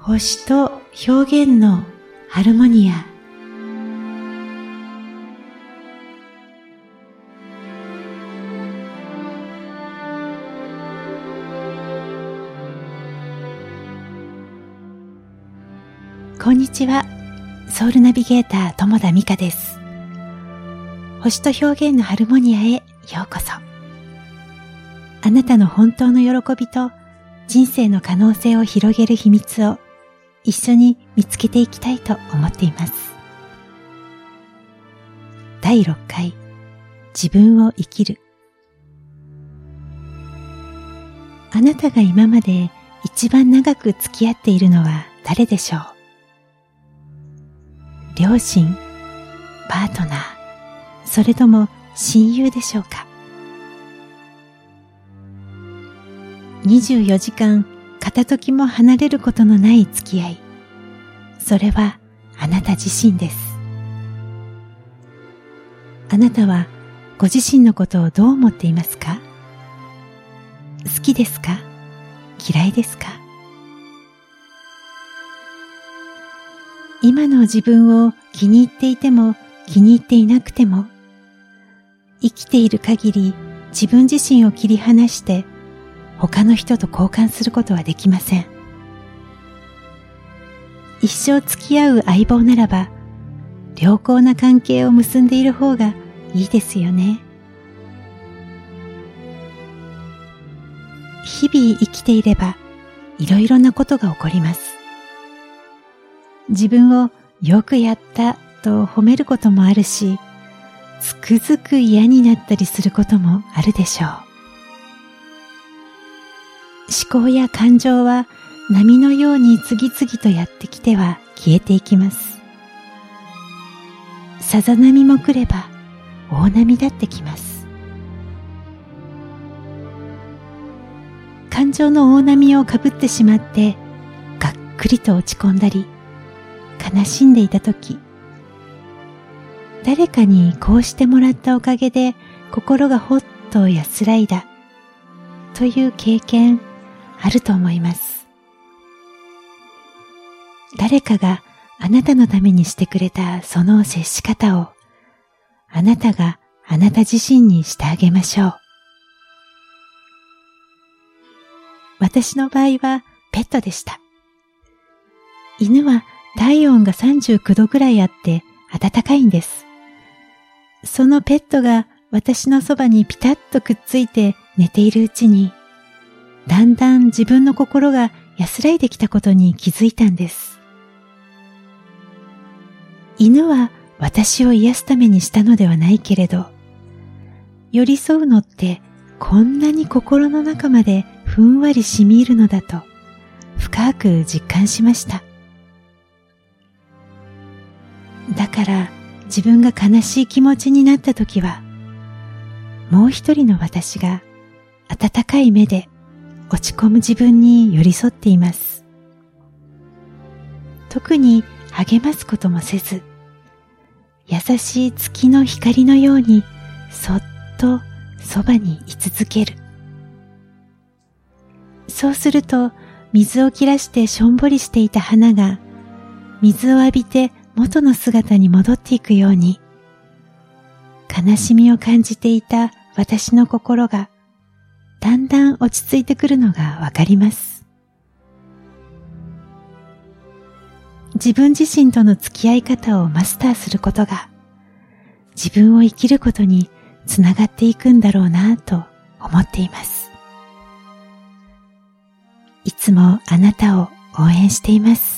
星と表現のハルモニア。こんにちは。ソウルナビゲーター友田美香です。星と表現のハルモニアへようこそ。あなたの本当の喜びと人生の可能性を広げる秘密を一緒に見つけていきたいと思っています。第6回自分を生きる。あなたが今まで一番長く付き合っているのは誰でしょう？両親、パートナー、それとも親友でしょうか？24時間片時も離れることのない付き合い。それはあなた自身です。あなたはご自身のことをどう思っていますか？好きですか？嫌いですか？今の自分を気に入っていても気に入っていなくても生きている限り自分自身を切り離して他の人と交換することはできません。一生付き合う相棒ならば、良好な関係を結んでいる方がいいですよね。日々生きていれば、いろいろなことが起こります。自分をよくやったと褒めることもあるし、つくづく嫌になったりすることもあるでしょう。思考や感情は波のように次々とやってきては消えていきます。さざ波も来れば大波だってきます。感情の大波をかぶってしまってがっくりと落ち込んだり悲しんでいた時誰かにこうしてもらったおかげで心がほっと安らいだという経験あると思います。誰かがあなたのためにしてくれたその接し方をあなたがあなた自身にしてあげましょう。私の場合はペットでした。犬は体温が39度ぐらいあって暖かいんです。そのペットが私のそばにピタッとくっついて寝ているうちにだんだん自分の心が安らいできたことに気づいたんです。犬は私を癒すためにしたのではないけれど、寄り添うのってこんなに心の中までふんわり染み入るのだと深く実感しました。だから自分が悲しい気持ちになった時は、もう一人の私が温かい目で落ち込む自分に寄り添っています。特に励ますこともせず、優しい月の光のようにそっとそばに居続ける。そうすると水を切らしてしょんぼりしていた花が水を浴びて元の姿に戻っていくように悲しみを感じていた私の心がだんだん落ち着いてくるのがわかります。自分自身との付き合い方をマスターすることが自分を生きることにつながっていくんだろうなと思っています。いつもあなたを応援しています。